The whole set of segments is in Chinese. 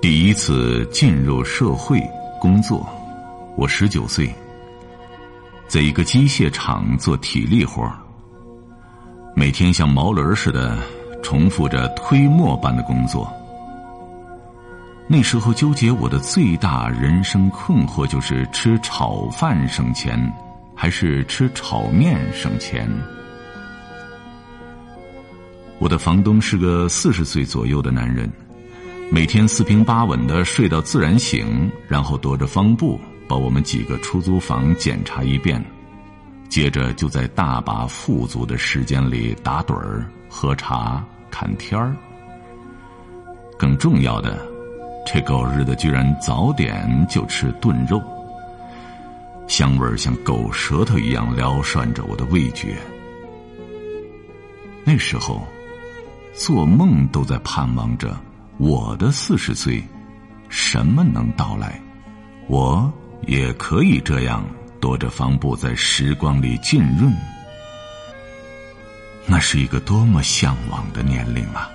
第一次进入社会工作，我十九岁，在一个机械厂做体力活每天像毛驴似的重复着推磨般的工作。那时候纠结我的最大人生困惑就是吃炒饭省钱，还是吃炒面省钱。我的房东是个四十岁左右的男人，每天四平八稳的睡到自然醒，然后踱着方步把我们几个出租房检查一遍，接着就在大把富足的时间里打盹儿、喝茶、看天儿。更重要的，这狗日的居然早点就吃炖肉，香味儿像狗舌头一样撩涮着我的味觉。那时候。做梦都在盼望着我的四十岁，什么能到来？我也可以这样踱着方步在时光里浸润。那是一个多么向往的年龄啊！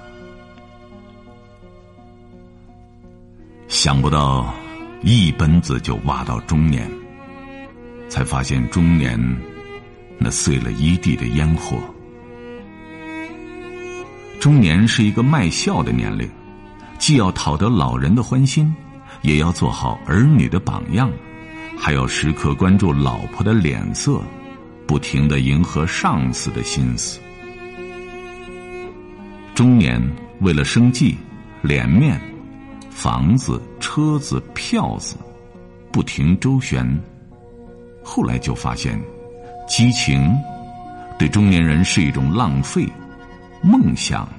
想不到一奔子就挖到中年，才发现中年那碎了一地的烟火。中年是一个卖笑的年龄，既要讨得老人的欢心，也要做好儿女的榜样，还要时刻关注老婆的脸色，不停的迎合上司的心思。中年为了生计、脸面、房子、车子、票子，不停周旋，后来就发现，激情对中年人是一种浪费。梦想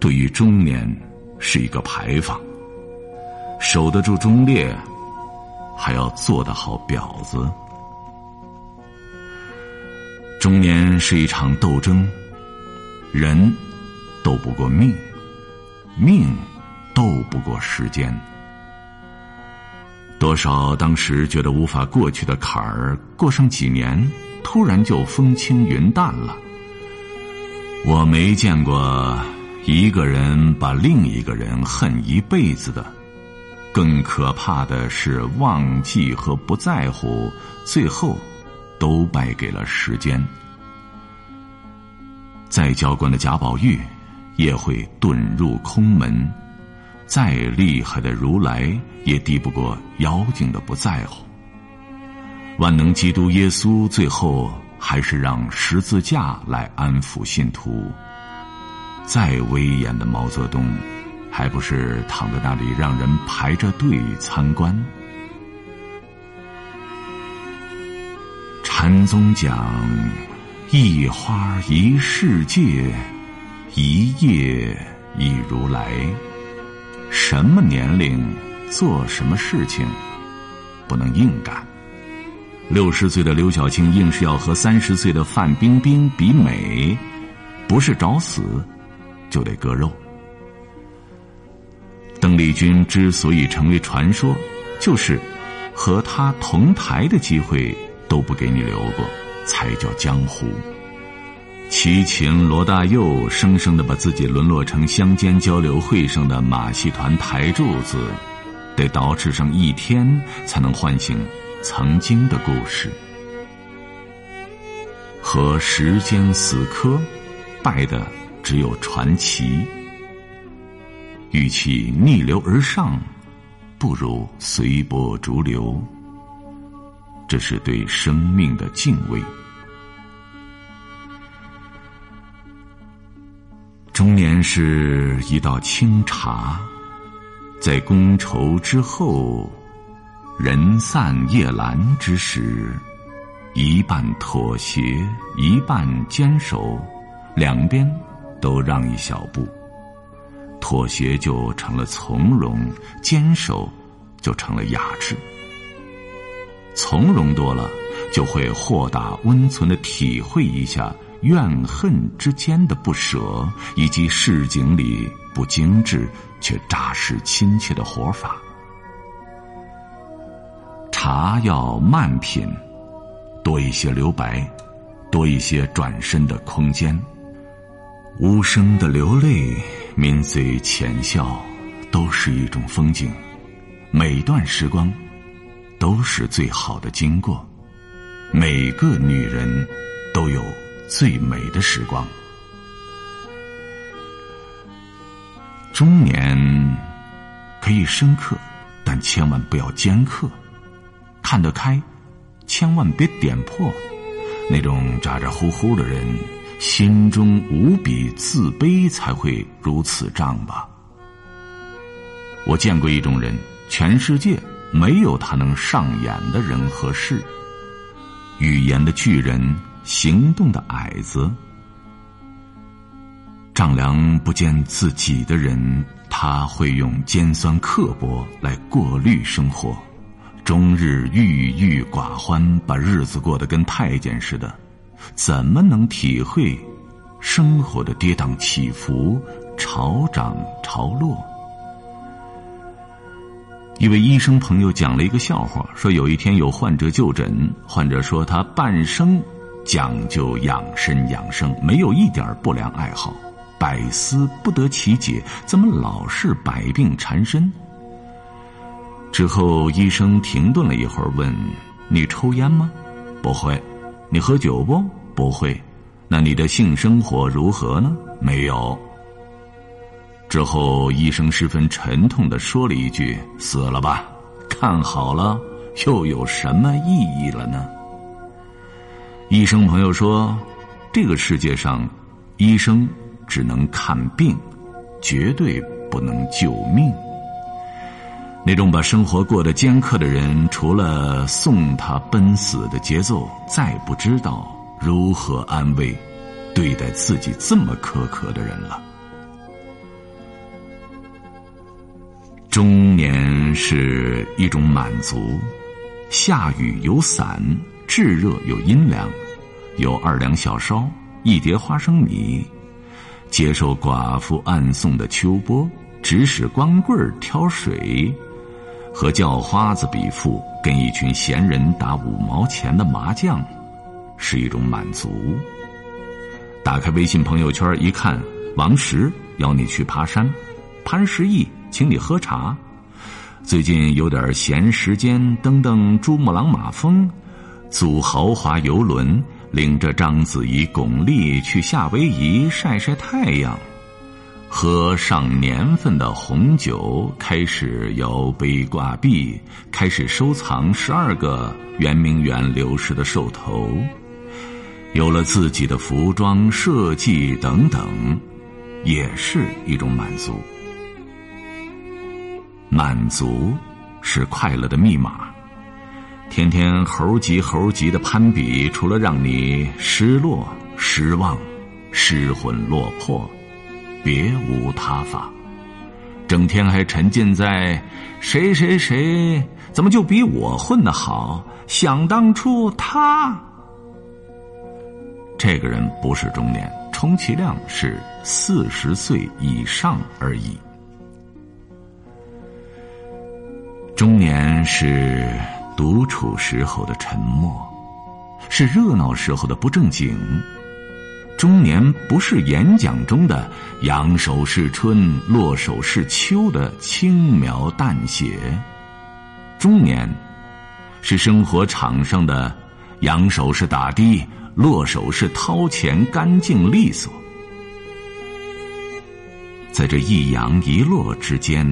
对于中年是一个牌坊，守得住忠烈，还要做得好婊子。中年是一场斗争，人斗不过命，命斗不过时间。多少当时觉得无法过去的坎儿，过上几年，突然就风轻云淡了。我没见过一个人把另一个人恨一辈子的，更可怕的是忘记和不在乎，最后都败给了时间。再娇惯的贾宝玉也会遁入空门，再厉害的如来也敌不过妖精的不在乎。万能基督耶稣最后。还是让十字架来安抚信徒。再威严的毛泽东，还不是躺在那里让人排着队参观？禅宗讲：一花一世界，一叶一如来。什么年龄做什么事情，不能硬干。六十岁的刘晓庆硬是要和三十岁的范冰冰比美，不是找死，就得割肉。邓丽君之所以成为传说，就是和她同台的机会都不给你留过，才叫江湖。齐秦罗大佑生生的把自己沦落成乡间交流会上的马戏团台柱子，得捯饬上一天才能唤醒。曾经的故事和时间死磕，败的只有传奇。与其逆流而上，不如随波逐流。这是对生命的敬畏。中年是一道清茶，在觥筹之后。人散夜阑之时，一半妥协，一半坚守，两边都让一小步。妥协就成了从容，坚守就成了雅致。从容多了，就会豁达温存的体会一下怨恨之间的不舍，以及市井里不精致却扎实亲切的活法。茶要慢品，多一些留白，多一些转身的空间。无声的流泪，抿嘴浅笑，都是一种风景。每段时光，都是最好的经过。每个女人，都有最美的时光。中年可以深刻，但千万不要尖刻。看得开，千万别点破。那种咋咋呼呼的人。心中无比自卑，才会如此仗吧。我见过一种人，全世界没有他能上演的人和事。语言的巨人，行动的矮子，丈量不见自己的人，他会用尖酸刻薄来过滤生活，终日郁郁寡欢，把日子过得跟太监似的。怎么能体会生活的跌宕起伏、潮涨潮落？一位医生朋友讲了一个笑话，说有一天有患者就诊，患者说他半生讲究养生养生，没有一点不良爱好，百思不得其解，怎么老是百病缠身？之后医生停顿了一会儿，问：“你抽烟吗？”“不会。”“你喝酒不？”不会，那你的性生活如何呢？没有。之后，医生十分沉痛的说了一句：“死了吧，看好了，又有什么意义了呢？”医生朋友说：“这个世界上，医生只能看病，绝对不能救命。那种把生活过得尖刻的人，除了送他奔死的节奏，再不知道。”如何安慰对待自己这么苛刻的人了？中年是一种满足，下雨有伞，炙热有阴凉，有二两小烧，一碟花生米，接受寡妇暗送的秋波，指使光棍挑水，和叫花子比富，跟一群闲人打五毛钱的麻将。是一种满足。打开微信朋友圈一看，王石邀你去爬山，潘石屹请你喝茶，最近有点闲时间，登登珠穆朗玛峰，租豪华游轮，领着章子怡、巩俐去夏威夷晒晒太阳，喝上年份的红酒，开始摇杯挂壁，开始收藏十二个圆明园流失的兽头。有了自己的服装设计等等，也是一种满足。满足是快乐的密码。天天猴急猴急的攀比，除了让你失落、失望、失魂落魄，别无他法。整天还沉浸在谁谁谁怎么就比我混得好？想当初他。这个人不是中年，充其量是四十岁以上而已。中年是独处时候的沉默，是热闹时候的不正经。中年不是演讲中的“扬手是春，落手是秋”的轻描淡写，中年是生活场上的“扬手是打的”。落手是掏钱，干净利索。在这一扬一落之间，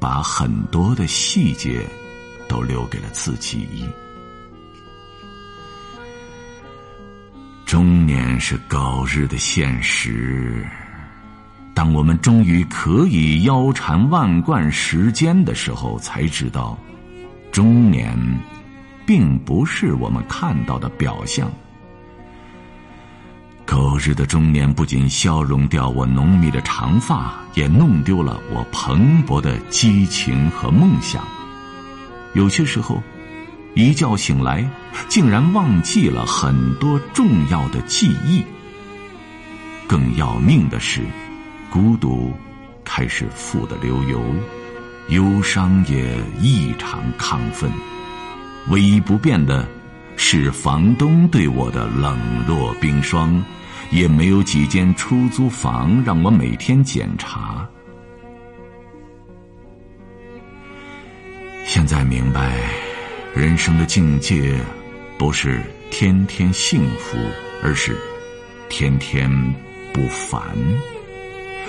把很多的细节都留给了自己。中年是高日的现实。当我们终于可以腰缠万贯时间的时候，才知道，中年。并不是我们看到的表象。狗日的中年不仅消融掉我浓密的长发，也弄丢了我蓬勃的激情和梦想。有些时候，一觉醒来，竟然忘记了很多重要的记忆。更要命的是，孤独开始富得流油，忧伤也异常亢奋。唯一不变的，是房东对我的冷若冰霜，也没有几间出租房让我每天检查。现在明白，人生的境界不是天天幸福，而是天天不烦。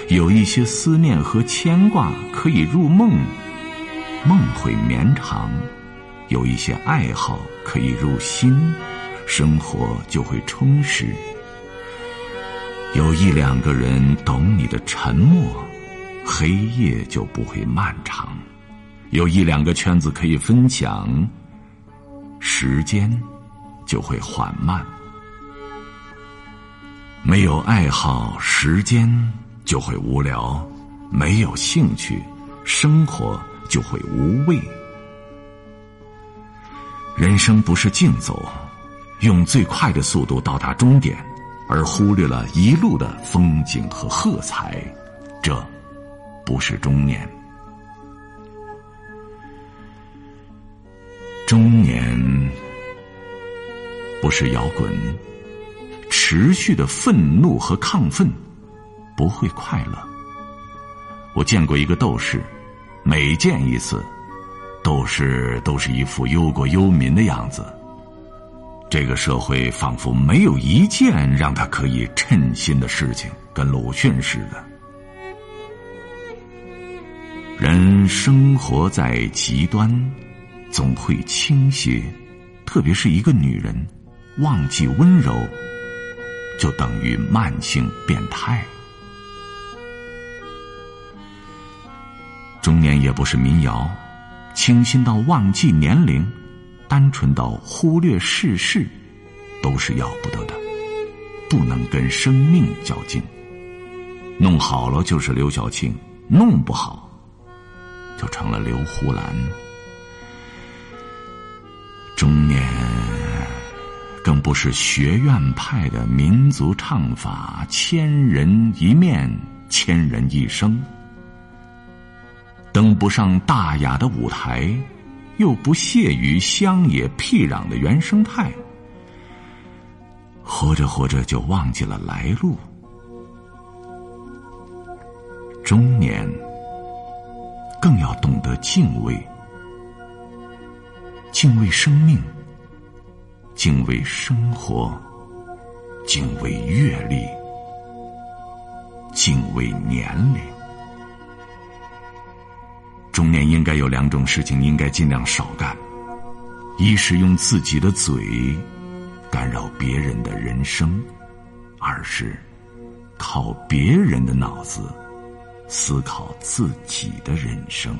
有一些思念和牵挂可以入梦，梦会绵长；有一些爱好可以入心，生活就会充实。有一两个人懂你的沉默，黑夜就不会漫长；有一两个圈子可以分享，时间就会缓慢。没有爱好，时间。就会无聊，没有兴趣，生活就会无味。人生不是竞走，用最快的速度到达终点，而忽略了一路的风景和喝彩，这不是中年。中年不是摇滚，持续的愤怒和亢奋。不会快乐。我见过一个斗士，每见一次，斗士都是一副忧国忧民的样子。这个社会仿佛没有一件让他可以称心的事情，跟鲁迅似的。人生活在极端，总会倾斜，特别是一个女人，忘记温柔，就等于慢性变态。中年也不是民谣，清新到忘记年龄，单纯到忽略世事，都是要不得的。不能跟生命较劲，弄好了就是刘晓庆，弄不好就成了刘胡兰。中年更不是学院派的民族唱法，千人一面，千人一生。登不上大雅的舞台，又不屑于乡野僻壤的原生态，活着活着就忘记了来路。中年更要懂得敬畏，敬畏生命，敬畏生活，敬畏阅历，敬畏年龄。中年应该有两种事情，应该尽量少干：一是用自己的嘴干扰别人的人生；二是靠别人的脑子思考自己的人生。